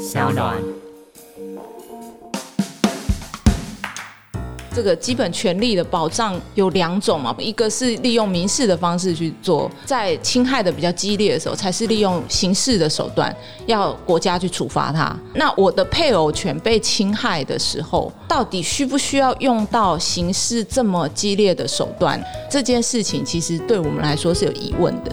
小暖。这个基本权利的保障有两种嘛，一个是利用民事的方式去做，在侵害的比较激烈的时候，才是利用刑事的手段，要国家去处罚他。那我的配偶权被侵害的时候，到底需不需要用到刑事这么激烈的手段？这件事情其实对我们来说是有疑问的。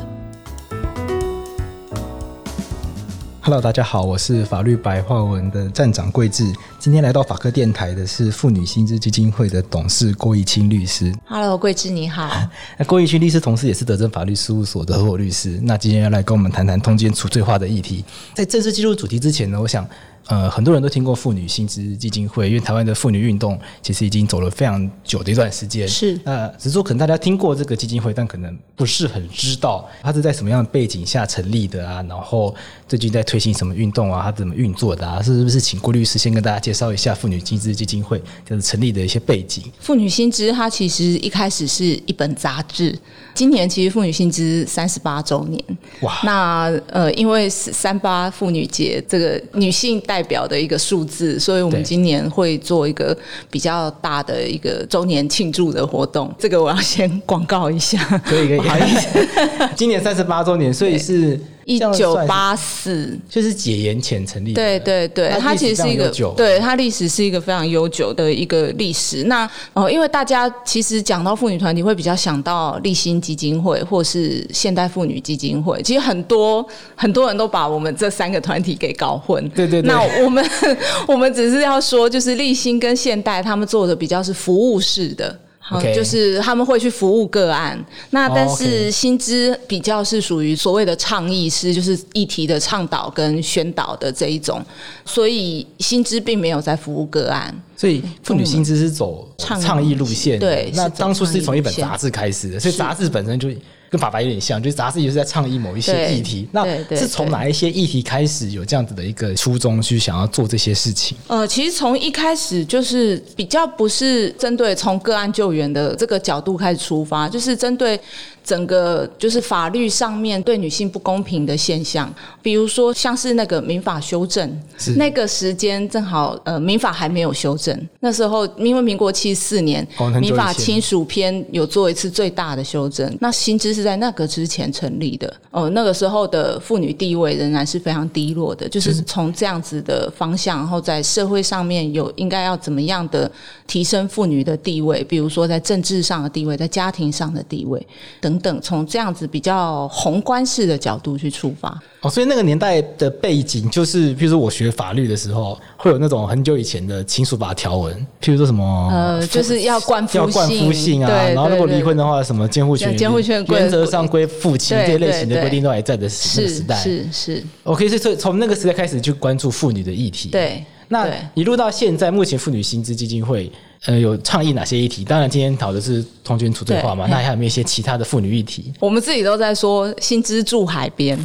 Hello，大家好，我是法律白话文的站长桂智。今天来到法科电台的是妇女薪资基金会的董事郭怡清律师。Hello，桂智你好。那郭怡清律师同时也是德政法律事务所的合伙律师。那今天要来跟我们谈谈通奸除罪化的议题。在正式进入主题之前呢，我想。呃，很多人都听过妇女新知基金会，因为台湾的妇女运动其实已经走了非常久的一段时间。是，呃，只是说可能大家听过这个基金会，但可能不是很知道它是在什么样的背景下成立的啊，然后最近在推行什么运动啊，它怎么运作的啊？是不是请郭律师先跟大家介绍一下妇女新知基金会就是成立的一些背景？妇女新知它其实一开始是一本杂志，今年其实妇女薪资三十八周年。哇，那呃，因为三八妇女节这个女性代表的一个数字，所以我们今年会做一个比较大的一个周年庆祝的活动。这个我要先广告一下，可以可以，不好意思，今年三十八周年，所以是。一九八四，就是解严前成立的。对对对，它其实是一个，对它历史是一个非常悠久的一个历史。那哦，因为大家其实讲到妇女团体，会比较想到立新基金会或是现代妇女基金会。其实很多很多人都把我们这三个团体给搞混。对对对。那我们 我们只是要说，就是立新跟现代他们做的比较是服务式的。Okay. 就是他们会去服务个案，那但是薪资比较是属于所谓的倡议师，就是议题的倡导跟宣导的这一种，所以薪资并没有在服务个案。所以妇女薪资是走倡议路线，对，那当初是从一本杂志开始的，所以杂志本身就。跟法白有点像，就是杂志也是在倡议某一些议题。那是从哪一些议题开始有这样子的一个初衷，去想要做这些事情？呃，其实从一开始就是比较不是针对从个案救援的这个角度开始出发，就是针对。整个就是法律上面对女性不公平的现象，比如说像是那个民法修正，那个时间正好呃民法还没有修正，那时候因为民国七十四年民法亲属篇有做一次最大的修正，那薪资是在那个之前成立的。哦，那个时候的妇女地位仍然是非常低落的，就是。从这样子的方向，然后在社会上面有应该要怎么样的提升妇女的地位，比如说在政治上的地位，在家庭上的地位等。等从这样子比较宏观式的角度去出发。哦，所以那个年代的背景就是，譬如说我学法律的时候，会有那种很久以前的亲属法条文，譬如说什么呃，就是要冠夫要冠夫姓啊，然后如果离婚的话，什么监护权监护权原则上归父亲这些类型的规定都还在的那个时代，是是。OK，所以从那个时代开始就关注妇女的议题，对。那一路到现在，目前妇女薪资基金会呃有倡议哪些议题？当然今天讨的是同居除罪化嘛，那还有没有一些其他的妇女议题？我们自己都在说新知住海边，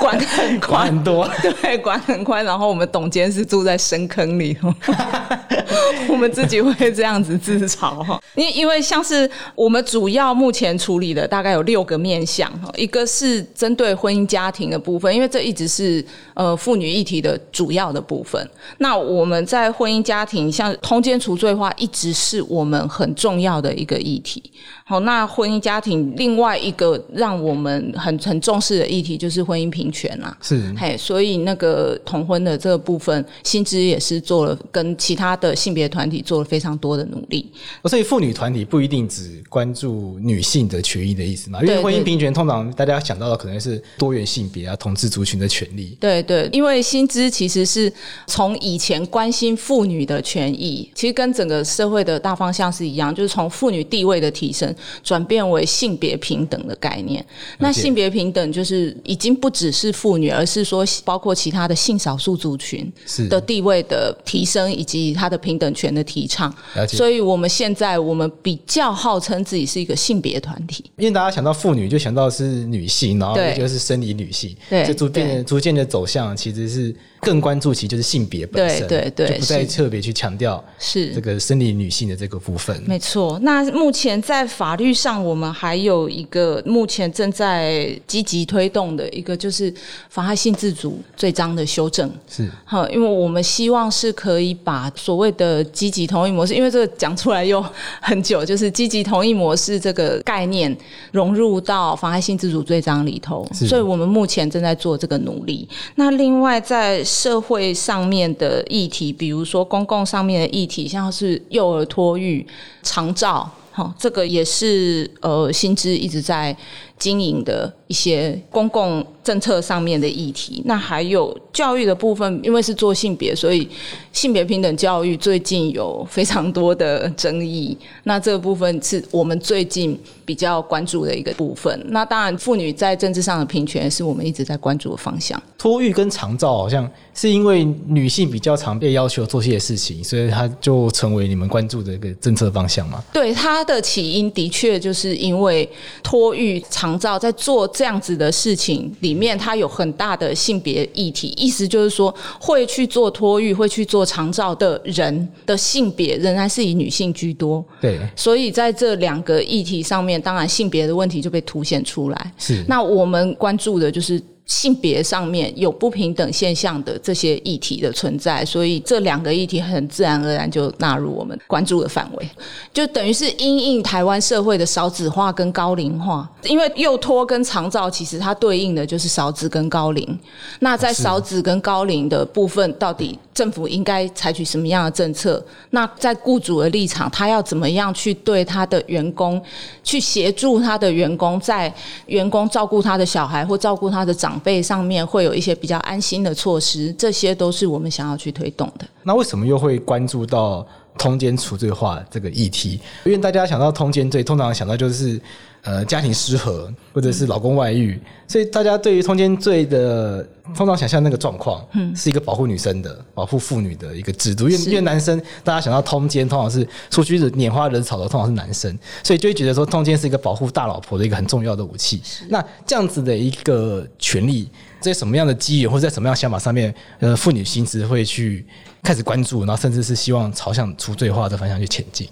管很宽，管很多，对，管很宽。然后我们董监是住在深坑里头，我们自己会这样子自嘲哈。因因为像是我们主要目前处理的大概有六个面向，一个是针对婚姻家庭的部分，因为这一直是呃妇女议题的主要的部分。那那我们在婚姻家庭，像通奸除罪化，一直是我们很重要的一个议题。好，那婚姻家庭另外一个让我们很很重视的议题，就是婚姻平权啊。是，嘿，所以那个同婚的这个部分，薪资也是做了跟其他的性别团体做了非常多的努力。所以妇女团体不一定只关注女性的权益的意思嘛？因为婚姻平权通常大家想到的可能是多元性别啊、同志族群的权利。对对，因为薪资其实是从以前关心妇女的权益，其实跟整个社会的大方向是一样，就是从妇女地位的提升。转变为性别平等的概念，那性别平等就是已经不只是妇女，而是说包括其他的性少数族群的地位的提升，以及它的平等权的提倡。所以我们现在我们比较号称自己是一个性别团体，因为大家想到妇女就想到是女性，然后就是生理女性，对，就逐渐逐渐的走向其实是更关注其就是性别本身，对对对，就不再特别去强调是这个生理女性的这个部分。没错。那目前在法律上，我们还有一个目前正在积极推动的一个，就是妨害性自主罪章的修正。是，好，因为我们希望是可以把所谓的积极同意模式，因为这个讲出来又很久，就是积极同意模式这个概念融入到妨害性自主罪章里头。所以我们目前正在做这个努力。那另外在社会上面的议题，比如说公共上面的议题，像是幼儿托育、长照，哦，这个也是呃，新知一直在经营的。一些公共政策上面的议题。那还有教育的部分，因为是做性别，所以性别平等教育最近有非常多的争议。那这个部分是我们最近比较关注的一个部分。那当然，妇女在政治上的平权是我们一直在关注的方向。托育跟长照好像是因为女性比较常被要求做些事情，所以它就成为你们关注的一个政策方向嘛？对，它的起因的确就是因为托育长。长照在做这样子的事情里面，它有很大的性别议题，意思就是说，会去做托育、会去做长照的人的性别仍然是以女性居多。对，所以在这两个议题上面，当然性别的问题就被凸显出来。是，那我们关注的就是。性别上面有不平等现象的这些议题的存在，所以这两个议题很自然而然就纳入我们关注的范围，就等于是因应台湾社会的少子化跟高龄化。因为幼托跟长照其实它对应的就是少子跟高龄。那在少子跟高龄的部分，到底政府应该采取什么样的政策？那在雇主的立场，他要怎么样去对他的员工，去协助他的员工，在员工照顾他的小孩或照顾他的长辈上面会有一些比较安心的措施，这些都是我们想要去推动的。那为什么又会关注到通奸除罪化这个议题？因为大家想到通奸罪，通常想到就是。呃，家庭失和或者是老公外遇，嗯、所以大家对于通奸罪的通常想象那个状况，嗯，是一个保护女生的、保护妇女的一个制度。因为因为男生，大家想到通奸，通常是出去的拈花惹草的，通常是男生，所以就会觉得说通奸是一个保护大老婆的一个很重要的武器。那这样子的一个权利，在什么样的机缘或者在什么样的想法上面，呃，妇女心思会去开始关注，然后甚至是希望朝向除罪化的方向去前进。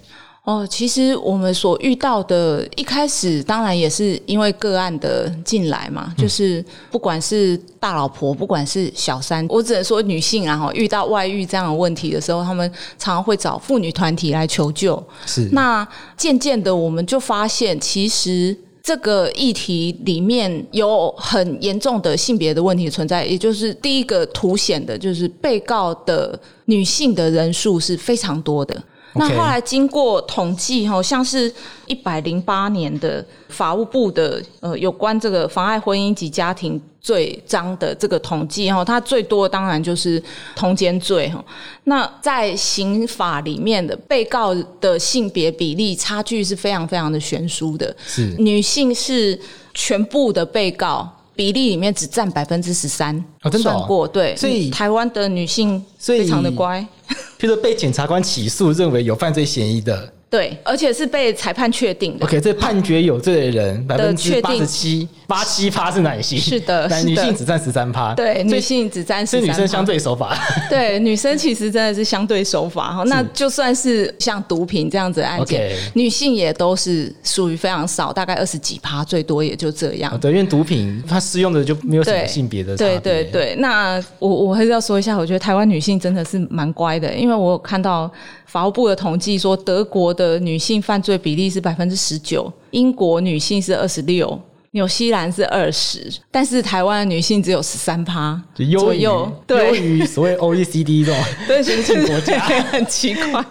哦，其实我们所遇到的，一开始当然也是因为个案的进来嘛，就是不管是大老婆，不管是小三，我只能说女性啊，哈，遇到外遇这样的问题的时候，他们常常会找妇女团体来求救。是，那渐渐的，我们就发现，其实这个议题里面有很严重的性别的问题存在，也就是第一个凸显的，就是被告的女性的人数是非常多的。那后来经过统计，哈，像是一百零八年的法务部的呃有关这个妨碍婚姻及家庭罪章的这个统计，哈，它最多当然就是通奸罪，哈。那在刑法里面的被告的性别比例差距是非常非常的悬殊的，是女性是全部的被告比例里面只占百分之十三，哦，真的哦？算过，对，所以台湾的女性非常的乖。譬如被检察官起诉，认为有犯罪嫌疑的。对，而且是被裁判确定的。OK，这判决有罪的人百分之八十七，八七趴是男性，是的，男女性只占十三趴。对，女性只占十三。是女生相对守法。对，女生其实真的是相对守法哈。那就算是像毒品这样子的案件，女性也都是属于非常少，大概二十几趴，最多也就这样。对，因为毒品它适用的就没有什么性别的。对对对，那我我还是要说一下，我觉得台湾女性真的是蛮乖的，因为我有看到。法务部的统计说，德国的女性犯罪比例是百分之十九，英国女性是二十六，纽西兰是二十，但是台湾的女性只有十三趴左右，优于所谓 OECD 这种对 先进国家，很奇怪。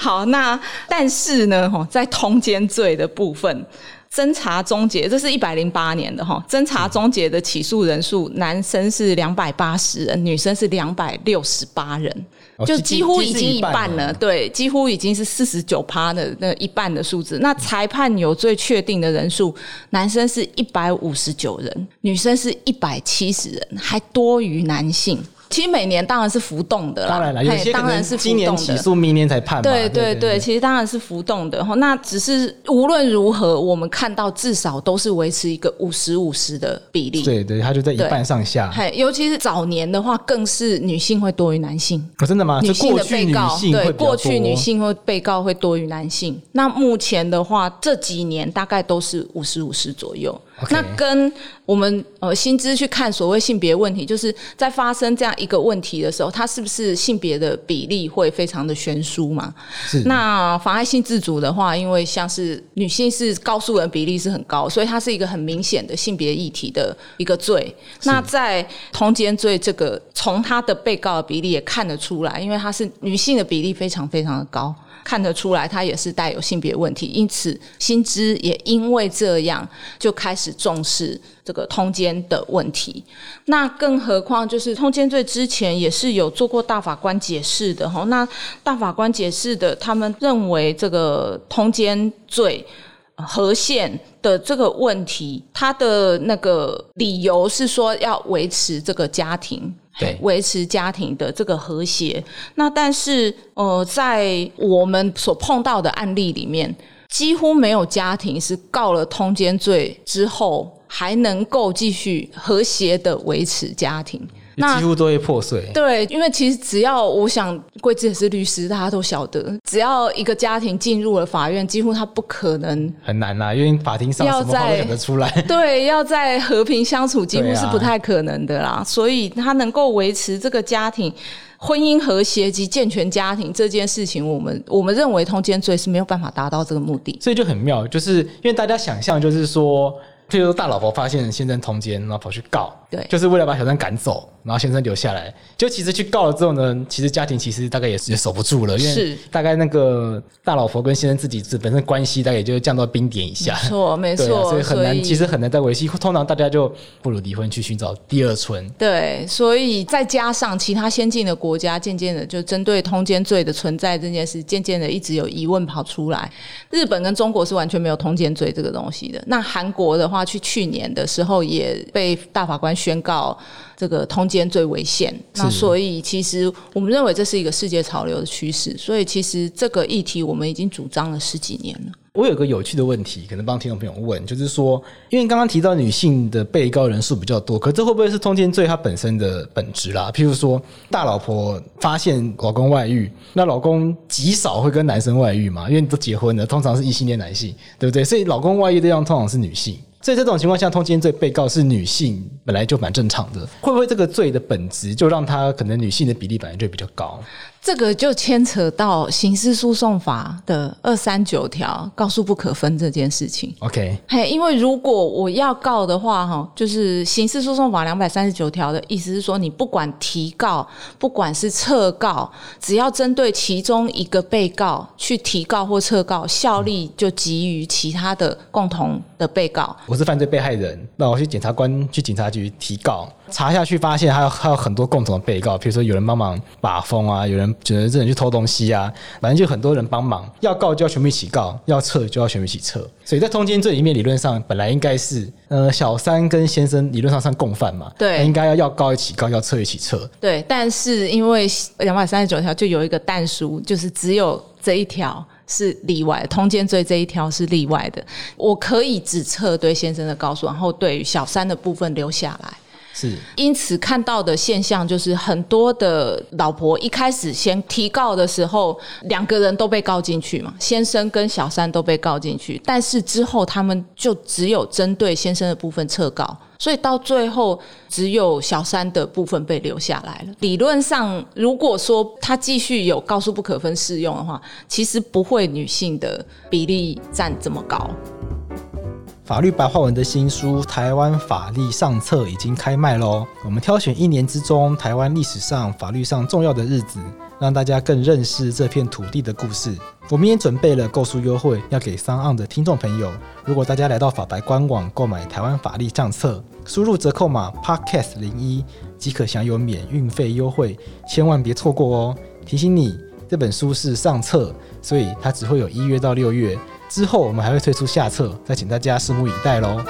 好，那但是呢，在通奸罪的部分，侦查终结，这是一百零八年的哈，侦查终结的起诉人数，男生是两百八十人，女生是两百六十八人。就几乎已经一半了，对，几乎已经是四十九趴的那一半的数字。那裁判有最确定的人数，男生是一百五十九人，女生是一百七十人，还多于男性。其实每年当然是浮动的啦，当然了，有些当然是今年起诉，明年才判。对对对，其实当然是浮动的哈。那只是无论如何，我们看到至少都是维持一个五十五十的比例。对对，它就在一半上下。尤其是早年的话，更是女性会多于男性。真的吗？女性的被告对，过去女性会被告会多于男性。那目前的话，这几年大概都是五十五十左右。那跟我们呃薪资去看所谓性别问题，就是在发生这样一个问题的时候，它是不是性别的比例会非常的悬殊嘛？是。那妨碍性自主的话，因为像是女性是告诉人比例是很高，所以它是一个很明显的性别议题的一个罪。那在通奸罪这个，从他的被告的比例也看得出来，因为他是女性的比例非常非常的高。看得出来，他也是带有性别问题，因此新知也因为这样就开始重视这个通奸的问题。那更何况，就是通奸罪之前也是有做过大法官解释的哈。那大法官解释的，他们认为这个通奸罪合宪的这个问题，他的那个理由是说要维持这个家庭。对，维持家庭的这个和谐。那但是，呃，在我们所碰到的案例里面，几乎没有家庭是告了通奸罪之后还能够继续和谐的维持家庭。那几乎都会破碎。对，因为其实只要我想，贵智也是律师，大家都晓得，只要一个家庭进入了法院，几乎他不可能很难啦，因为法庭上什么话都讲得出来。对，要在和平相处，几乎是不太可能的啦。啊、所以他能够维持这个家庭婚姻和谐及健全家庭这件事情，我们我们认为通奸罪是没有办法达到这个目的。所以就很妙，就是因为大家想象就是说。譬如，大老婆发现先生通奸，然后跑去告，对，就是为了把小三赶走，然后先生留下来。就其实去告了之后呢，其实家庭其实大概也是也守不住了，因为大概那个大老婆跟先生自己本身关系大概也就降到冰点以下。没错，没错，所以很难，其实很难再维系。通常大家就不如离婚去寻找第二春。对，所以再加上其他先进的国家，渐渐的就针对通奸罪的存在这件事，渐渐的一直有疑问跑出来。日本跟中国是完全没有通奸罪这个东西的。那韩国的话，去去年的时候也被大法官宣告这个通奸罪违宪。那所以其实我们认为这是一个世界潮流的趋势。所以其实这个议题我们已经主张了十几年了。我有个有趣的问题，可能帮听众朋友问，就是说，因为刚刚提到女性的被告人数比较多，可这会不会是通奸罪它本身的本质啦？譬如说，大老婆发现老公外遇，那老公极少会跟男生外遇嘛，因为都结婚了，通常是异性恋男性，对不对？所以老公外遇对象通常是女性。在这种情况下，通奸罪被告是女性，本来就蛮正常的。会不会这个罪的本质就让他可能女性的比例本来就比较高？这个就牵扯到刑事诉讼法的二三九条，告诉不可分这件事情。OK，嘿，因为如果我要告的话，哈，就是刑事诉讼法两百三十九条的意思是说，你不管提告，不管是撤告，只要针对其中一个被告去提告或撤告，效力就给予其他的共同的被告。我是犯罪被害人，那我去检察官去警察局提告。查下去发现还有还有很多共同的被告，比如说有人帮忙把风啊，有人觉得这人去偷东西啊，反正就很多人帮忙，要告就要全部一起告，要撤就要全部一起撤。所以在通奸罪里面，理论上本来应该是呃小三跟先生理论上算共犯嘛，对，应该要要告一起告，要撤一起撤。对，但是因为两百三十九条就有一个但书，就是只有这一条是例外，通奸罪这一条是例外的，我可以只撤对先生的告诉，然后对于小三的部分留下来。是，因此看到的现象就是很多的老婆一开始先提告的时候，两个人都被告进去嘛，先生跟小三都被告进去，但是之后他们就只有针对先生的部分撤告，所以到最后只有小三的部分被留下来了。理论上，如果说他继续有告诉不可分适用的话，其实不会女性的比例占这么高。法律白话文的新书《台湾法律上册》已经开卖喽！我们挑选一年之中台湾历史上法律上重要的日子，让大家更认识这片土地的故事。我们也准备了购书优惠，要给三岸的听众朋友。如果大家来到法白官网购买《台湾法律上册》，输入折扣码 Podcast 零一即可享有免运费优惠，千万别错过哦！提醒你，这本书是上册，所以它只会有一月到六月。之后我们还会推出下册，再请大家拭目以待喽。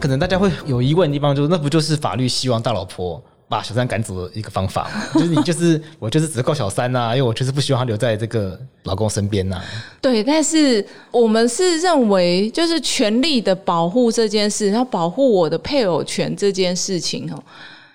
可能大家会有疑问的地方，就是那不就是法律希望大老婆把小三赶走的一个方法吗？就是你就是我就是只告小三呐、啊，因为我就是不希望他留在这个老公身边呐、啊。对，但是我们是认为，就是权利的保护这件事，要保护我的配偶权这件事情哦。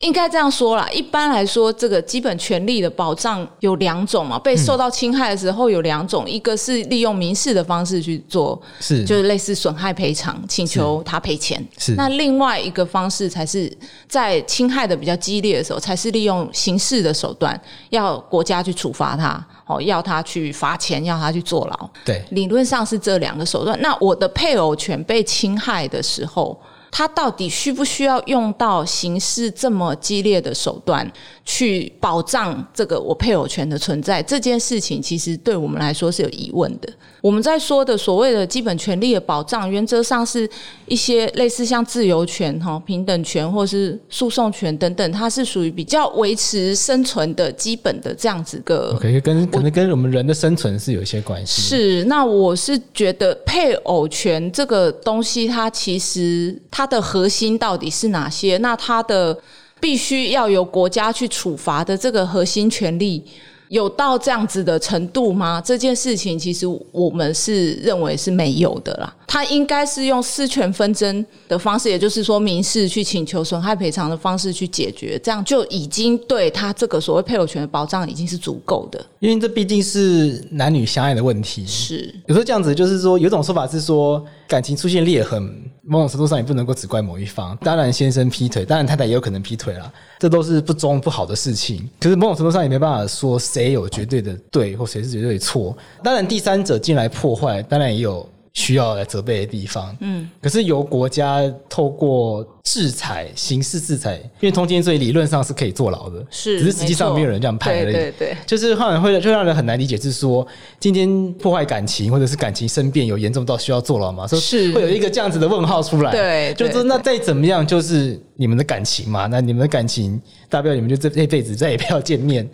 应该这样说啦，一般来说，这个基本权利的保障有两种嘛。被受到侵害的时候有两种，嗯、一个是利用民事的方式去做，是就是类似损害赔偿，请求他赔钱。是那另外一个方式才是在侵害的比较激烈的时候，才是利用刑事的手段，要国家去处罚他，哦，要他去罚钱，要他去坐牢。对，理论上是这两个手段。那我的配偶权被侵害的时候。他到底需不需要用到刑事这么激烈的手段去保障这个我配偶权的存在？这件事情其实对我们来说是有疑问的。我们在说的所谓的基本权利的保障，原则上是一些类似像自由权、哈平等权或是诉讼权等等，它是属于比较维持生存的基本的这样子个。可以跟可能跟我们人的生存是有一些关系。是，那我是觉得配偶权这个东西，它其实它的核心到底是哪些？那它的必须要由国家去处罚的这个核心权利。有到这样子的程度吗？这件事情其实我们是认为是没有的啦。他应该是用私权纷争的方式，也就是说民事去请求损害赔偿的方式去解决，这样就已经对他这个所谓配偶权的保障已经是足够的。因为这毕竟是男女相爱的问题。是有时候这样子，就是说有种说法是说感情出现裂痕，某种程度上也不能够只怪某一方。当然先生劈腿，当然太太也有可能劈腿啦，这都是不忠不好的事情。可是某种程度上也没办法说谁有绝对的对或谁是绝对错。当然第三者进来破坏，当然也有。需要来责备的地方，嗯，可是由国家透过制裁、刑事制裁，因为通奸罪理论上是可以坐牢的，是，只是实际上没有人这样判而已。对对对，就是后来会就让人很难理解，是说今天破坏感情或者是感情生变有严重到需要坐牢吗？是，会有一个这样子的问号出来。对，就是那再怎么样，就是你们的感情嘛，那你们的感情大不了你们就这这辈子再也不要见面。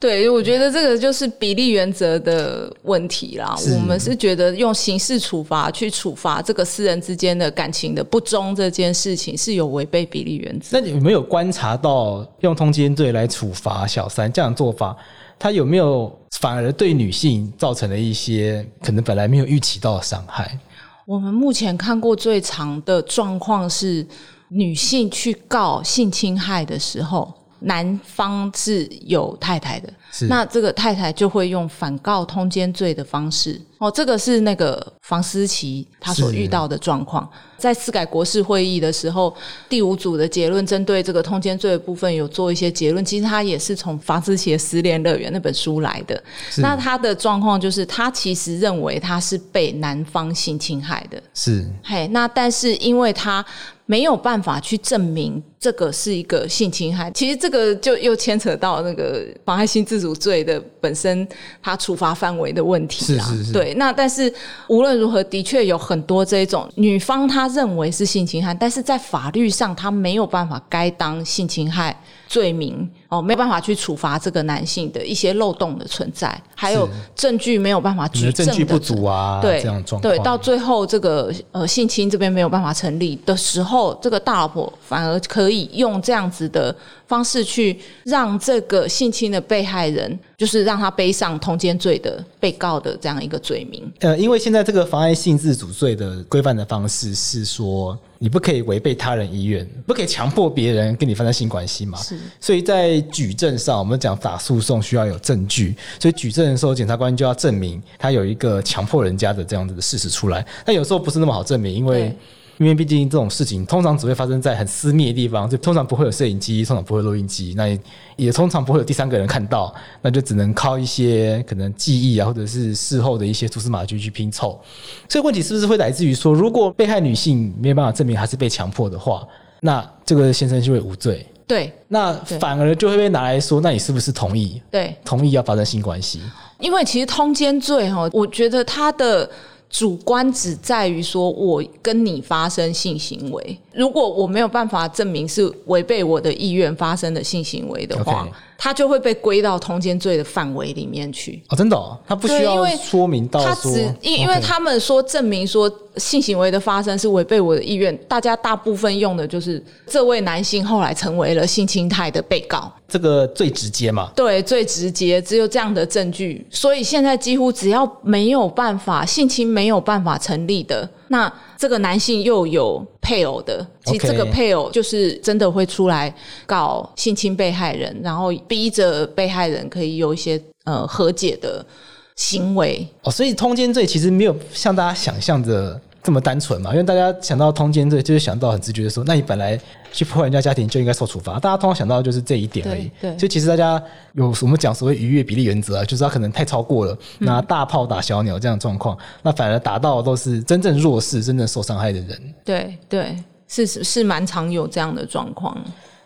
对，我觉得这个就是比例原则的问题啦。我们是觉得用刑事处罚去处罚这个私人之间的感情的不忠这件事情是有违背比例原则。那你有没有观察到用通奸罪来处罚小三这样做法，他有没有反而对女性造成了一些可能本来没有预期到的伤害？我们目前看过最长的状况是女性去告性侵害的时候。男方是有太太的，是那这个太太就会用反告通奸罪的方式。哦，这个是那个房思琪他所遇到的状况。在司改国事会议的时候，第五组的结论针对这个通奸罪的部分有做一些结论。其实他也是从房思琪的《失恋乐园》那本书来的。那他的状况就是，他其实认为他是被男方性侵害的。是，嘿，那但是因为他。没有办法去证明这个是一个性侵害，其实这个就又牵扯到那个妨害性自主罪的本身它处罚范围的问题啦。是是是。对，那但是无论如何，的确有很多这种女方她认为是性侵害，但是在法律上她没有办法该当性侵害罪名。哦，没有办法去处罚这个男性的一些漏洞的存在，还有证据没有办法举证的，证据不足啊，对这样状况，对，到最后这个呃性侵这边没有办法成立的时候，这个大老婆反而可以用这样子的方式去让这个性侵的被害人，就是让他背上通奸罪的被告的这样一个罪名。呃，因为现在这个妨碍性自主罪的规范的方式是说，你不可以违背他人意愿，不可以强迫别人跟你发生性关系嘛。是，所以在举证上，我们讲打诉讼需要有证据，所以举证的时候，检察官就要证明他有一个强迫人家的这样子的事实出来。但有时候不是那么好证明，因为因为毕竟这种事情通常只会发生在很私密的地方，就通常不会有摄影机，通常不会有录音机，那也，也通常不会有第三个人看到，那就只能靠一些可能记忆啊，或者是事后的一些蛛丝马迹去拼凑。这个问题是不是会来自于说，如果被害女性没有办法证明她是被强迫的话，那这个先生就会无罪？对，那反而就会被拿来说，那你是不是同意？对，同意要发生性关系？因为其实通奸罪哈，我觉得他的。主观只在于说，我跟你发生性行为，如果我没有办法证明是违背我的意愿发生的性行为的话，他就会被归到通奸罪的范围里面去。哦，真的哦，他不需要说明到说，他只因因为他们说证明说性行为的发生是违背我的意愿，大家大部分用的就是这位男性后来成为了性侵害的被告，这个最直接嘛？对，最直接，只有这样的证据。所以现在几乎只要没有办法性侵没有办法成立的，那这个男性又有配偶的，其实这个配偶就是真的会出来告性侵被害人，然后逼着被害人可以有一些呃和解的。行为哦，所以通奸罪其实没有像大家想象的这么单纯嘛，因为大家想到通奸罪，就是想到很直觉的说，那你本来去破坏人家家庭就应该受处罚。大家通常想到的就是这一点而已。对，对，所以其实大家有我们讲所谓逾越比例原则啊，就是他可能太超过了，拿大炮打小鸟这样的状况，嗯，那反而打到的都是真正弱势、真正受伤害的人。对对，是是蛮常有这样的状况。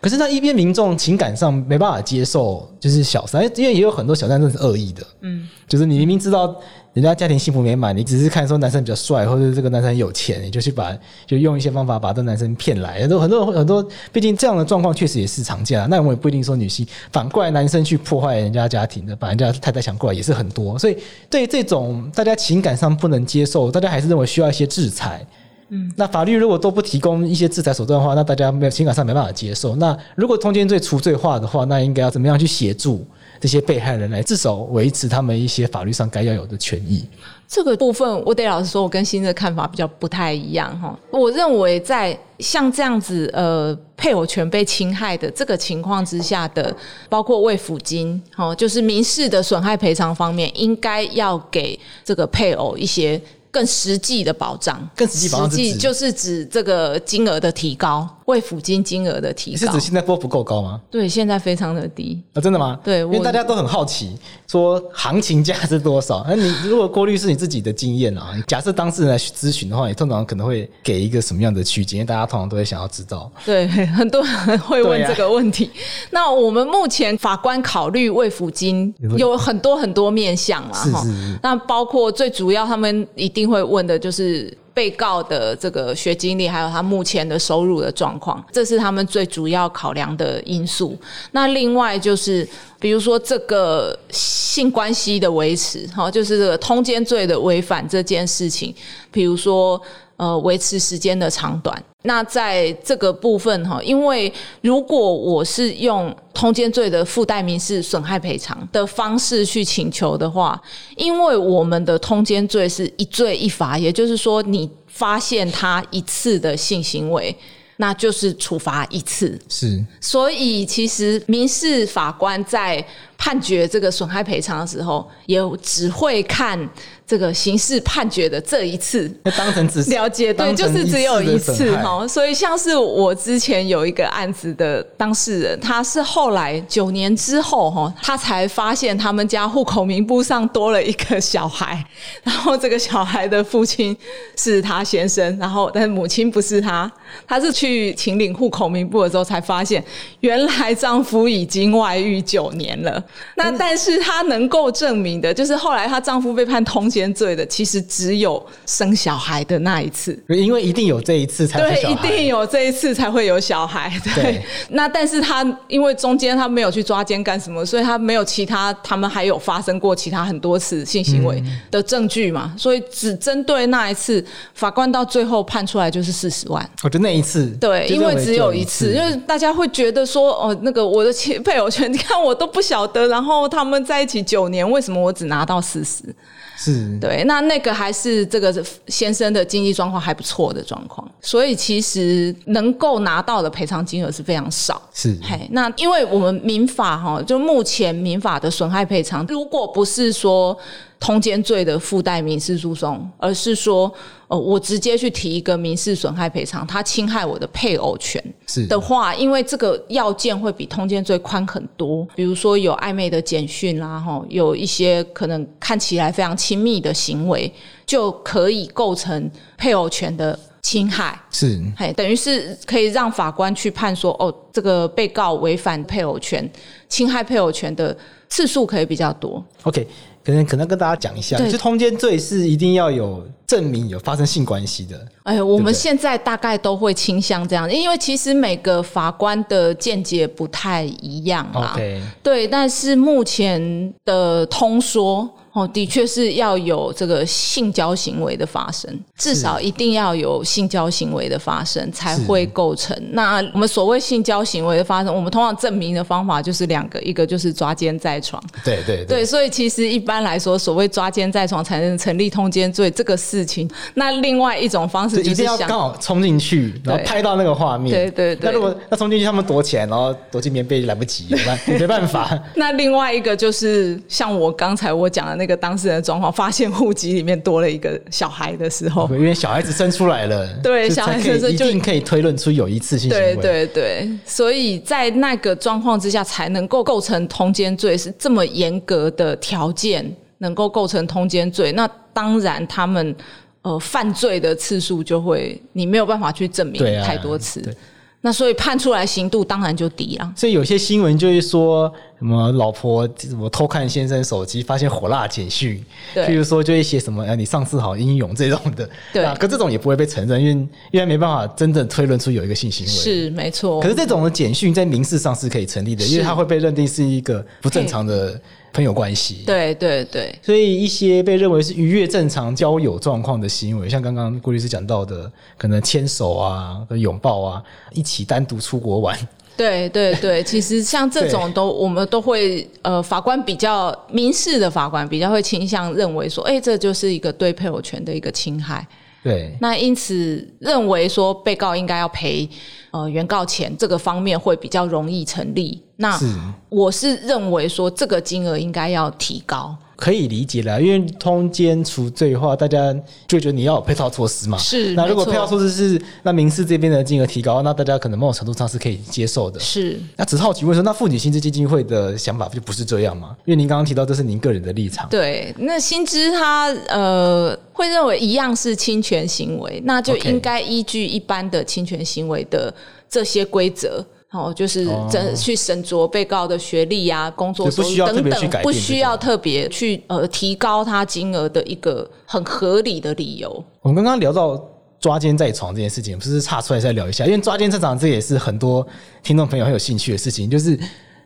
可是，那一边民众情感上没办法接受，就是小三，因为也有很多小三真的是恶意的。嗯，就是你明明知道人家家庭幸福美满，你只是看说男生比较帅，或者这个男生有钱，你就去把就用一些方法把这男生骗来。很多很多很多，毕竟这样的状况确实也是常见啊。那我也不一定说女性反过来男生去破坏人家家庭的，把人家太太抢过来也是很多。所以对这种大家情感上不能接受，大家还是认为需要一些制裁。嗯，那法律如果都不提供一些制裁手段的话，那大家没有情感上没办法接受。那如果通奸罪除罪化的话，那应该要怎么样去协助这些被害人来至少维持他们一些法律上该要有的权益？这个部分，我得老实说，我跟新的看法比较不太一样哈。我认为在像这样子呃配偶权被侵害的这个情况之下的，包括慰抚金哈，就是民事的损害赔偿方面，应该要给这个配偶一些。更实际的保障，更实际保障是指就是指这个金额的提高。慰抚金金额的提高，是指现在波不够高吗？对，现在非常的低啊，真的吗？对，因为大家都很好奇，说行情价是多少？那你如果郭律师你自己的经验啊，假设当事人来咨询的话，你通常可能会给一个什么样的区间？因为大家通常都会想要知道。对，很多人会问这个问题。啊、那我们目前法官考虑慰抚金有很多很多面向了哈，那包括最主要他们一定会问的就是。被告的这个学经历，还有他目前的收入的状况，这是他们最主要考量的因素。那另外就是，比如说这个性关系的维持，哈，就是这个通奸罪的违反这件事情，比如说呃维持时间的长短。那在这个部分哈，因为如果我是用通奸罪的附带民事损害赔偿的方式去请求的话，因为我们的通奸罪是一罪一罚，也就是说，你发现他一次的性行为，那就是处罚一次。是，所以其实民事法官在判决这个损害赔偿的时候，也只会看。这个刑事判决的这一次，当成只了解，对，就是只有一次哈。所以像是我之前有一个案子的当事人，他是后来九年之后哈，他才发现他们家户口名簿上多了一个小孩，然后这个小孩的父亲是他先生，然后但是母亲不是他。他是去秦岭户口名簿的时候才发现，原来丈夫已经外遇九年了。那但是他能够证明的，就是后来她丈夫被判通奸罪的，其实只有生小孩的那一次。因为一定有这一次才会。对，一定有这一次才会有小孩。对。对，那但是他因为中间他没有去抓奸干什么，所以他没有其他，他们还有发生过其他很多次性行为的证据嘛？嗯、所以只针对那一次，法官到最后判出来就是四十万。我觉得那一次。对，因为只有一次，就是大家会觉得说，哦，那个我的配偶权，你看我都不晓得，然后他们在一起九年，为什么我只拿到四十？是对，那那个还是这个先生的经济状况还不错的状况，所以其实能够拿到的赔偿金额是非常少。是，嘿，那因为我们民法哈，就目前民法的损害赔偿，如果不是说。通奸罪的附带民事诉讼，而是说，呃，我直接去提一个民事损害赔偿，他侵害我的配偶权的话，因为这个要件会比通奸罪宽很多，比如说有暧昧的简讯啦，哈，有一些可能看起来非常亲密的行为，就可以构成配偶权的侵害。是，嘿，等于是可以让法官去判说，哦，这个被告违反配偶权、侵害配偶权的次数可以比较多。OK。可能可能跟大家讲一下，就通奸罪是一定要有证明有发生性关系的。哎，我们现在大概都会倾向这样，因为其实每个法官的见解不太一样啦。对，但是目前的通说哦，的确是要有这个性交行为的发生，至少一定要有性交行为的发生才会构成。那我们所谓性交行为的发生，我们通常证明的方法就是两个，一个就是抓奸在床。对对对，对，所以其实一般来说，所谓抓奸在床才能成立通奸罪这个事情，那另外一种方式就是一定要刚好冲进去，然后拍到那个画面。对对对，对。那如果那冲进去，他们躲起来，然后躲进棉被来不及，没没办法。那另外一个就是像我刚才我讲的那个当事人的状况，发现户籍里面多了一个小孩的时候，因为小孩子生出来了，对，小孩子一定可以推论出有一次性行为。对对对，所以在那个状况之下，才能够构成通奸罪，是这么严格的条件，能够构成通奸罪。那当然，他们呃犯罪的次数就会，你没有办法去证明太多次。那所以判出来刑度当然就低了。所以有些新闻就会说什么老婆什么偷看先生手机，发现火辣简讯，譬如说就一些什么啊你上次好英勇这种的。对，可这种也不会被承认，因为因为没办法真正推论出有一个性行为。是没错。可是这种的简讯在民事上是可以成立的，因为它会被认定是一个不正常的。朋友关系，对对对，所以一些被认为是逾越正常交友状况的行为，像刚刚郭律师讲到的，可能牵手啊、拥抱啊，一起单独出国玩，对对对，其实像这种都我们都会呃，法官比较民事的法官比较会倾向认为说，哎，这就是一个对配偶权的一个侵害。对，那因此认为说被告应该要赔呃原告钱，这个方面会比较容易成立。那我是认为说这个金额应该要提高。可以理解了，因为通奸除罪的话，大家就觉得你要有配套措施嘛。是，那如果配套措施是那民事这边的金额提高，那大家可能某种程度上是可以接受的。是，那只是好奇问说，那妇女薪资基金会的想法就不是这样吗？因为您刚刚提到这是您个人的立场。对，那薪资它呃会认为一样是侵权行为，那就应该依据一般的侵权行为的这些规则。哦，就是真去审酌被告的学历啊、工作收入等等，不需要特别去呃提高他金额的一个很合理的理由。我们刚刚聊到抓奸在床这件事情，不是岔出来再聊一下？因为抓奸在床这也是很多听众朋友很有兴趣的事情，就是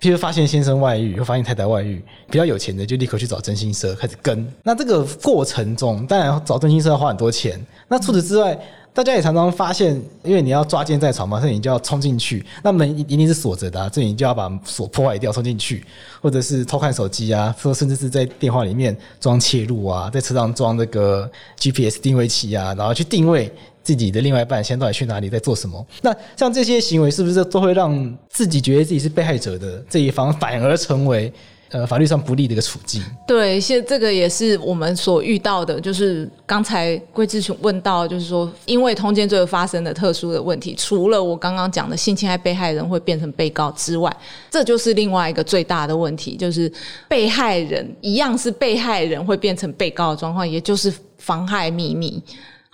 譬如发现先生外遇，或发现太太外遇，比较有钱的就立刻去找征信社开始跟。那这个过程中，当然找征信社要花很多钱。那除此之外，大家也常常发现，因为你要抓奸在床嘛，所以你就要冲进去，那门一定是锁着的，啊，所以你就要把锁破坏掉，冲进去，或者是偷看手机啊，说甚至是在电话里面装窃录啊，在车上装那个 GPS 定位器啊，然后去定位自己的另外一半现在到底去哪里，在做什么。那像这些行为，是不是都会让自己觉得自己是被害者的这一方，反而成为？呃，法律上不利的一个处境。对，现这个也是我们所遇到的，就是刚才桂志雄问到，就是说，因为通奸罪发生的特殊的问题，除了我刚刚讲的性侵害被害人会变成被告之外，这就是另外一个最大的问题，就是被害人一样是被害人会变成被告的状况，也就是妨害秘密。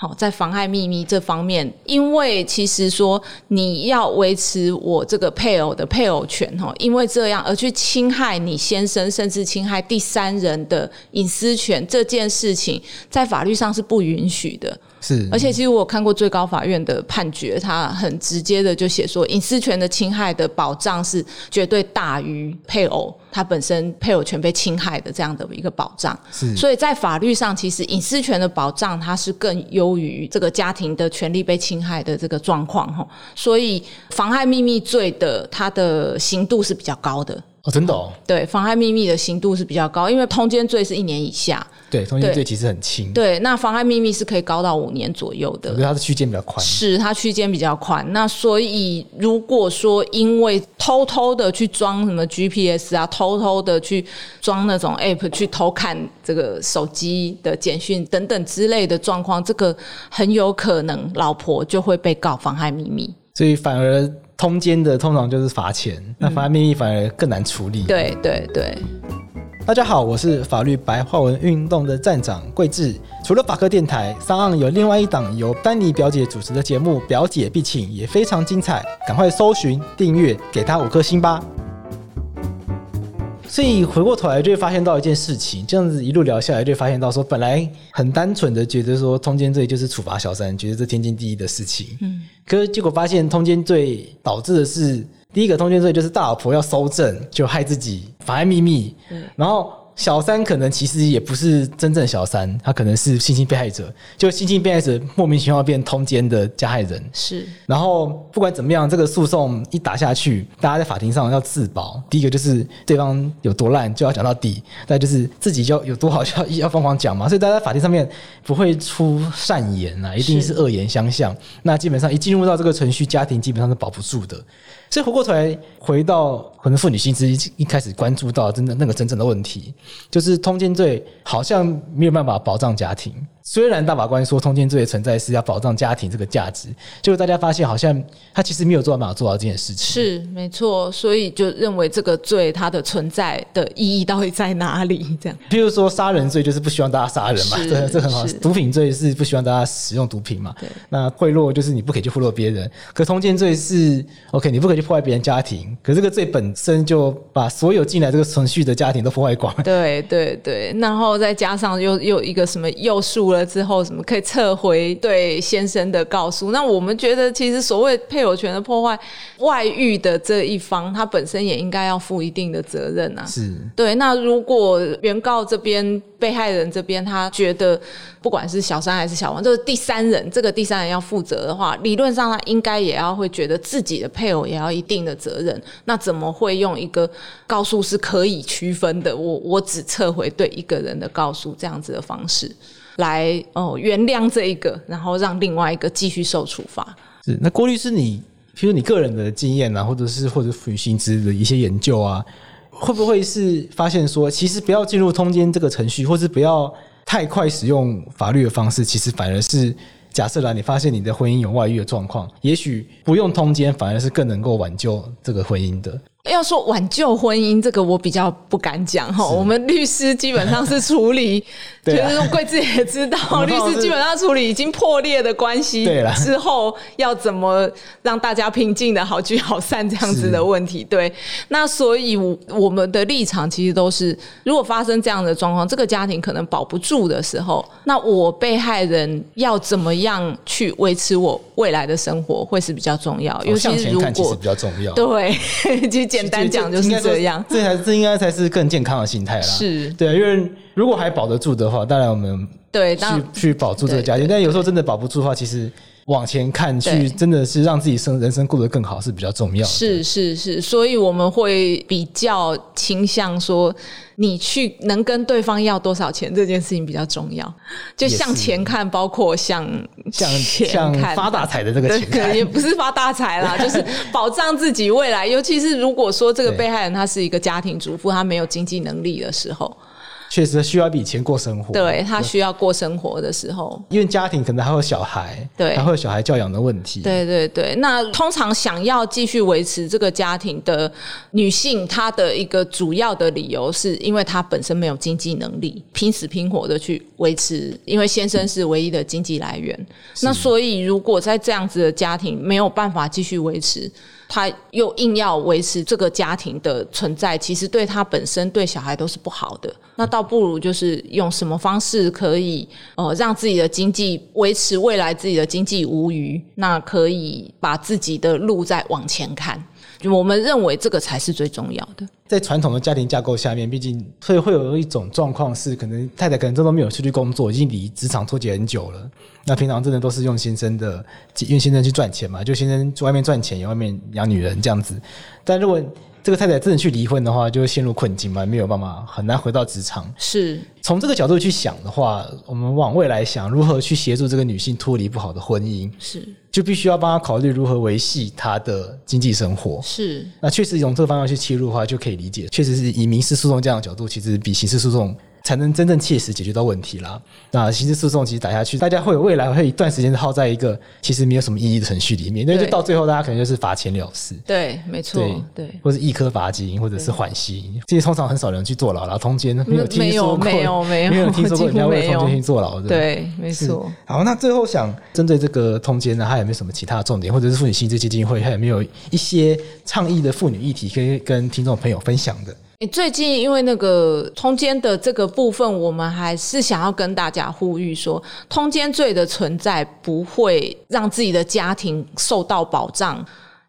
好，在妨碍秘密这方面，因为其实说你要维持我这个配偶的配偶权，哈，因为这样而去侵害你先生，甚至侵害第三人的隐私权，这件事情在法律上是不允许的。是，而且其实我看过最高法院的判决，他很直接的就写说，隐私权的侵害的保障是绝对大于配偶他本身配偶权被侵害的这样的一个保障。是，所以在法律上，其实隐私权的保障它是更优于这个家庭的权利被侵害的这个状况哈。所以妨害秘密罪的它的刑度是比较高的。哦，真的哦。对，妨害秘密的刑度是比较高，因为通奸罪是一年以下。对，通奸罪其实很轻。对，那妨害秘密是可以高到五年左右的。因为它的区间比较宽。是，它区间比较宽。那所以，如果说因为偷偷的去装什么 GPS 啊，偷偷的去装那种 App 去偷看这个手机的简讯等等之类的状况，这个很有可能老婆就会被告妨害秘密。所以反而。通奸的通常就是罚钱，嗯、那妨碍秘密反而更难处理。对对对。大家好，我是法律白话文运动的站长桂智。除了法科电台，上岸有另外一档由丹尼表姐主持的节目《表姐必请》，也非常精彩，赶快搜寻订阅，给她五颗星吧。所以回过头来就会发现到一件事情，这样子一路聊下来，就会发现到说，本来很单纯的觉得说通奸罪就是处罚小三，觉得这天经地义的事情。嗯。可是结果发现，通奸罪导致的是第一个通奸罪就是大老婆要搜证，就害自己妨碍秘密。嗯。然后小三可能其实也不是真正小三，他可能是性侵被害者，就性侵被害者莫名其妙变通奸的加害人。是，然后不管怎么样，这个诉讼一打下去，大家在法庭上要自保。第一个就是对方有多烂就要讲到底，再就是自己就要有多好就要要疯狂讲嘛。所以大家在法庭上面不会出善言啊，一定是恶言相向。那基本上一进入到这个程序，家庭基本上是保不住的。所以回过头来，回到可能妇女心之一一开始关注到真的那个真正的问题，就是通奸罪好像没有办法保障家庭。虽然大法官说通奸罪的存在是要保障家庭这个价值，结果大家发现好像他其实没有做到办法做到这件事情。是没错，所以就认为这个罪它的存在的意义到底在哪里？这样，譬如说杀人罪就是不希望大家杀人嘛，这这很好。毒品罪是不希望大家使用毒品嘛。对。那贿赂就是你不可以去贿赂别人。可通奸罪是 OK，你不可以去破坏别人家庭。可这个罪本身就把所有进来这个程序的家庭都破坏光。对对对，然后再加上又又一个什么诱诉。了之后，什么可以撤回对先生的告诉？那我们觉得，其实所谓配偶权的破坏，外遇的这一方，他本身也应该要负一定的责任啊。是对。那如果原告这边、被害人这边，他觉得不管是小三还是小王，就是第三人，这个第三人要负责的话，理论上他应该也要会觉得自己的配偶也要一定的责任。那怎么会用一个告诉是可以区分的？我我只撤回对一个人的告诉这样子的方式？来哦，原谅这一个，然后让另外一个继续受处罚。是那郭律师，你譬如你个人的经验啊，或者是或者妇女新知的一些研究啊，会不会是发现说，其实不要进入通奸这个程序，或是不要太快使用法律的方式，其实反而是假设了你发现你的婚姻有外遇的状况，也许不用通奸，反而是更能够挽救这个婚姻的。要说挽救婚姻，这个我比较不敢讲哈。我们律师基本上是处理，就是说贵子也知道，律师基本上处理已经破裂的关系之后，要怎么让大家平静的好聚好散这样子的问题。对，那所以我们的立场其实都是，如果发生这样的状况，这个家庭可能保不住的时候，那我被害人要怎么样去维持我未来的生活，会是比较重要。尤其是如果其实比较重要，对。简单讲就是这样，这才这应该才是更健康的心态啦。是对，因为如果还保得住的话，当然我们对去去保住这个家庭。但有时候真的保不住的话，其实往前看去，真的是让自己生人生过得更好是比较重要的。是是是，所以我们会比较倾向说。你去能跟对方要多少钱这件事情比较重要，就向前看，包括向向前看发大财的这个钱，也不是发大财啦，就是保障自己未来。尤其是如果说这个被害人他是一个家庭主妇，他没有经济能力的时候。确实需要一笔钱过生活，对，他需要过生活的时候，因为家庭可能还有小孩，对，还会有小孩教养的问题，对对对。那通常想要继续维持这个家庭的女性，她的一个主要的理由是因为她本身没有经济能力，拼死拼活的去维持，因为先生是唯一的经济来源。那所以如果在这样子的家庭没有办法继续维持。他又硬要维持这个家庭的存在，其实对他本身、对小孩都是不好的。那倒不如就是用什么方式可以呃让自己的经济维持未来自己的经济无虞，那可以把自己的路再往前看。我们认为这个才是最重要的。在传统的家庭架构下面，毕竟会会有一种状况是，可能太太可能真的没有出去工作，已经离职场脱节很久了。那平常真的都是用先生的，用先生去赚钱嘛，就先生外面赚钱，也外面养女人这样子。但如果这个太太真的去离婚的话，就会陷入困境嘛，没有办法，很难回到职场。是从这个角度去想的话，我们往未来想，如何去协助这个女性脱离不好的婚姻，是就必须要帮她考虑如何维系她的经济生活。是那确实从这个方向去切入的话，就可以理解，确实是以民事诉讼这样的角度，其实比刑事诉讼。才能真正切实解决到问题啦。那刑事诉讼其实打下去，大家会有未来会一段时间耗在一个其实没有什么意义的程序里面，那就到最后大家可能就是罚钱了事。对，没错，对，对或者一颗罚金，或者是缓刑。这些通常很少人去坐牢，然后通奸没有听说过，没有没有 没有听说过人家为通奸去坐牢的。对，没错。好，那最后想针对这个通奸呢，还有没有什么其他的重点，或者是妇女新知基金会还有没有一些倡议的妇女议题可以跟听众朋友分享的？最近因为那个通奸的这个部分，我们还是想要跟大家呼吁说，通奸罪的存在不会让自己的家庭受到保障。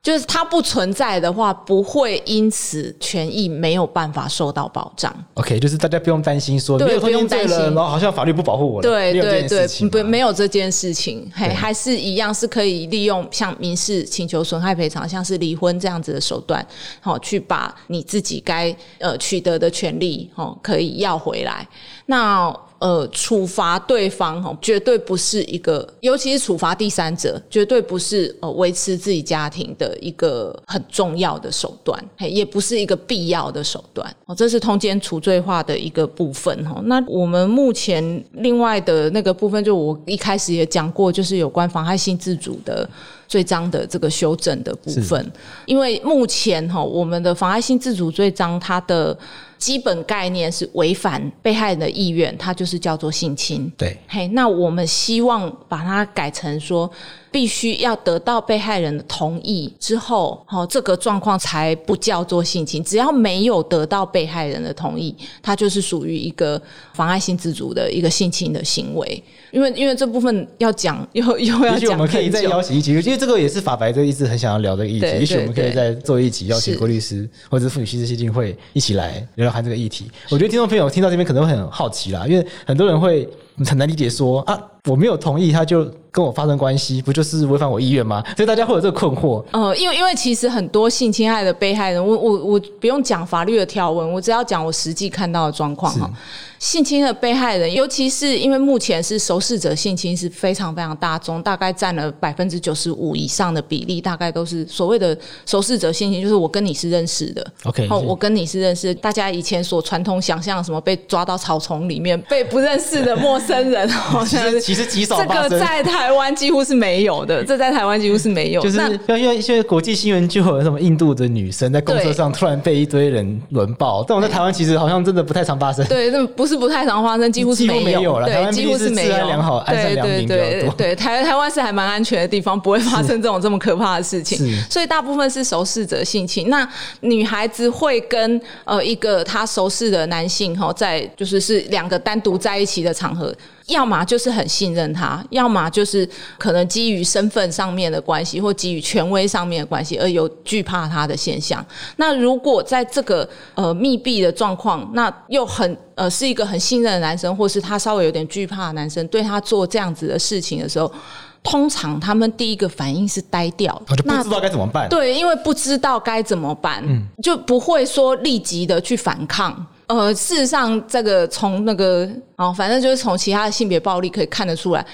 就是它不存在的话，不会因此权益没有办法受到保障。OK，就是大家不用担心说没有不用担心，然后好像法律不保护我了。对对对，不没有这件事情，还还是一样是可以利用像民事请求损害赔偿，像是离婚这样子的手段，好去把你自己该呃取得的权利，哦可以要回来。那。呃，处罚对方哈，绝对不是一个，尤其是处罚第三者，绝对不是呃维持自己家庭的一个很重要的手段，也不是一个必要的手段。哦，这是通奸除罪化的一个部分哈。那我们目前另外的那个部分，就我一开始也讲过，就是有关妨害性自主的罪章的这个修正的部分，因为目前哈，我们的妨害性自主罪章它的。基本概念是违反被害人的意愿，它就是叫做性侵。对，嘿，那我们希望把它改成说，必须要得到被害人的同意之后，好，这个状况才不叫做性侵。只要没有得到被害人的同意，它就是属于一个妨碍性自主的一个性侵的行为。因为因为这部分要讲，又又要讲，也许我们可以再邀请一集，因为这个也是法白这一直很想要聊的议题。也许我们可以再做一集，邀请郭律师或者是妇女新知基金会一起来聊聊看这个议题。我觉得听众朋友听到这边可能会很好奇啦，因为很多人会很难理解说啊。我没有同意，他就跟我发生关系，不就是违反我意愿吗？所以大家会有这个困惑。呃，因为因为其实很多性侵害的被害人，我我我不用讲法律的条文，我只要讲我实际看到的状况哈。性侵的被害人，尤其是因为目前是熟识者性侵是非常非常大宗，大概占了百分之九十五以上的比例，大概都是所谓的熟识者性侵，就是我跟你是认识的。OK，好，我跟你是认识，大家以前所传统想象什么被抓到草丛里面被不认识的陌生人，好像是。其实极少，这个在台湾几乎是没有的，这在台湾几乎是没有。就是因为因为国际新闻就有什么印度的女生在公车上突然被一堆人轮暴，但我在台湾其实好像真的不太常发生。对，那不是不太常发生，几乎是没有了。对，几乎是没有。对对对对，台台湾是还蛮安全的地方，不会发生这种这么可怕的事情。所以大部分是熟识者性侵。那女孩子会跟呃一个她熟识的男性哈，在就是是两个单独在一起的场合。要么就是很信任他，要么就是可能基于身份上面的关系，或基于权威上面的关系，而有惧怕他的现象。那如果在这个呃密闭的状况，那又很呃是一个很信任的男生，或是他稍微有点惧怕的男生，对他做这样子的事情的时候，通常他们第一个反应是呆掉，我就不知道该怎么办。对，因为不知道该怎么办，嗯，就不会说立即的去反抗。呃，事实上，这个从那个哦，反正就是从其他的性别暴力可以看得出来。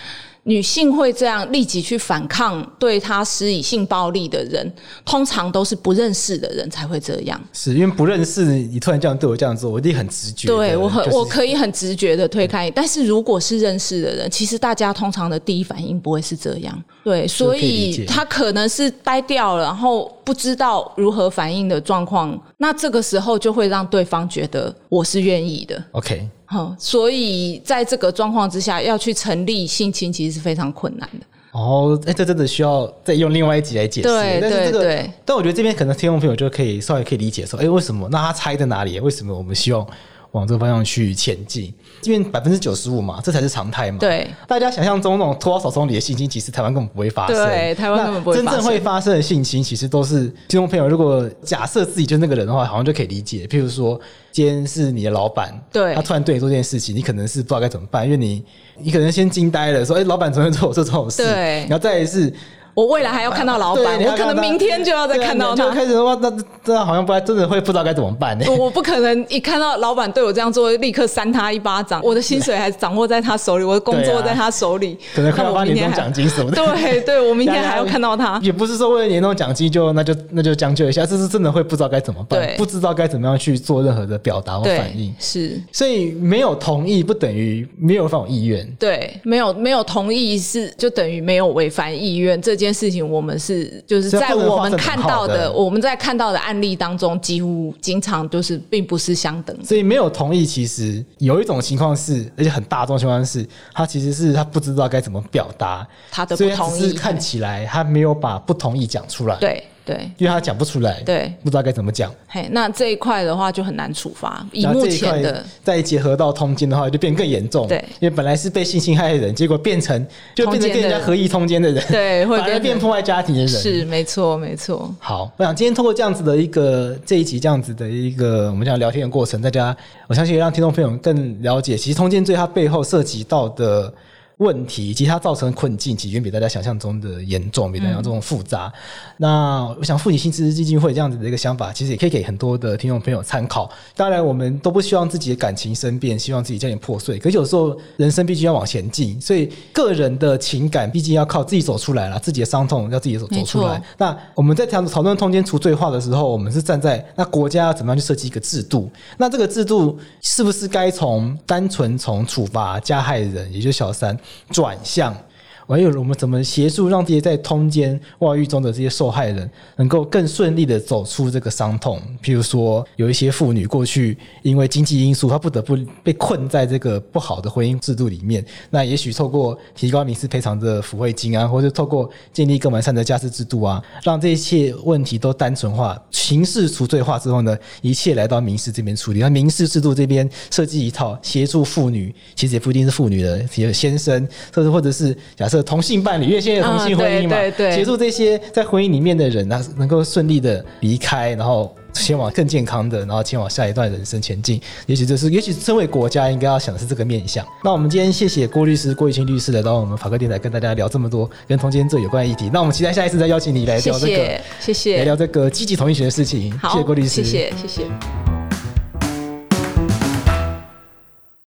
女性会这样立即去反抗对她施以性暴力的人，通常都是不认识的人才会这样。是因为不认识你突然这样对我这样做，我一定很直觉。对我很，我可以很直觉的推开。但是如果是认识的人，其实大家通常的第一反应不会是这样。对，所以他可能是呆掉了，然后不知道如何反应的状况。那这个时候就会让对方觉得我是愿意的。OK。好，所以在这个状况之下，要去成立性侵，其实是非常困难的。哦，哎，这真的需要再用另外一集来解释。对，但是这个，对对。但我觉得这边可能听众朋友就可以稍微可以理解说，哎，为什么？那他差在哪里？为什么我们希望往这个方向去前进？因为百分之九十五嘛，这才是常态嘛。对，大家想象中那种拖到手中里的性侵，其实台湾根本不会发生。对，台湾根本不会发生。真正会发生的性侵，其实都是听众朋友，如果假设自己就是那个人的话，好像就可以理解。譬如说，今天是你的老板，对，他突然对你做这件事情，你可能是不知道该怎么办，因为你你可能先惊呆了，说：“哎，老板怎么会做我这种事？”对，然后再来是。我未来还要看到老板，我可能明天就要再看到他。就开始的话，那这样好像不真的会不知道该怎么办呢？我不可能一看到老板对我这样做，立刻扇他一巴掌。我的薪水还掌握在他手里，我的工作在他手里，可能快要发年终奖金什么的。对对，我明天还要看到他。也不是说为了年终奖金就那就那就将就一下，这是真的会不知道该怎么办，不知道该怎么样去做任何的表达或反应。是，所以没有同意不等于没有违反意愿。对，没有没有同意是就等于没有违反意愿这件事情，我们。是，就是在我们看到的，我们在看到的案例当中，几乎经常就是并不是相等的。所以没有同意，其实有一种情况是，而且很大众情况是，他其实是他不知道该怎么表达他的不同意，看起来他没有把不同意讲出来。对。对，因为他讲不出来，对，不知道该怎么讲。嘿，那这一块的话就很难处罚。以目前的，再结合到通奸的话，就变更严重。对，因为本来是被性侵害的人，结果变成就变成跟人家合意通奸的人，对，会反而变破坏家庭的人。是，没错，没错。好，我想今天通过这样子的一个这一集这样子的一个我们讲聊天的过程，大家我相信让听众朋友更了解，其实通奸罪它背后涉及到的。问题以及它造成的困境，其实远比大家想象中的严重，比大家想象中的复杂。嗯、那我想妇女性知识基金会这样子的一个想法，其实也可以给很多的听众朋友参考。当然，我们都不希望自己的感情生变，希望自己家庭破碎。可是有时候人生必须要往前进，所以个人的情感毕竟要靠自己走出来了，自己的伤痛要自己走走出来。那我们在讨讨论通奸除罪化的时候，我们是站在那国家要怎么样去设计一个制度？那这个制度是不是该从单纯从处罚加害人，也就是小三？转向。还有我们怎么协助让这些在通奸外遇中的这些受害人能够更顺利的走出这个伤痛？譬如说，有一些妇女过去因为经济因素，她不得不被困在这个不好的婚姻制度里面。那也许透过提高民事赔偿的抚慰金啊，或者透过建立更完善的家事制度啊，让这一切问题都单纯化、刑事除罪化之后呢，一切来到民事这边处理。那民事制度这边设计一套协助妇女，其实也不一定是妇女的，有先生，或者或者是假设。同性伴侣，因为现在同性婚姻嘛，对对协助这些在婚姻里面的人呢，能够顺利的离开，然后前往更健康的，然后前往下一段人生前进。也许这是，也许身为国家应该要想的是这个面向。那我们今天谢谢郭律师，郭玉清律师来到我们法科电台跟大家聊这么多跟通奸罪有关的议题。那我们期待下一次再邀请你来聊这个，谢谢，谢谢，来聊这个积极同意权的事情。好，谢谢郭律师，谢谢，谢谢。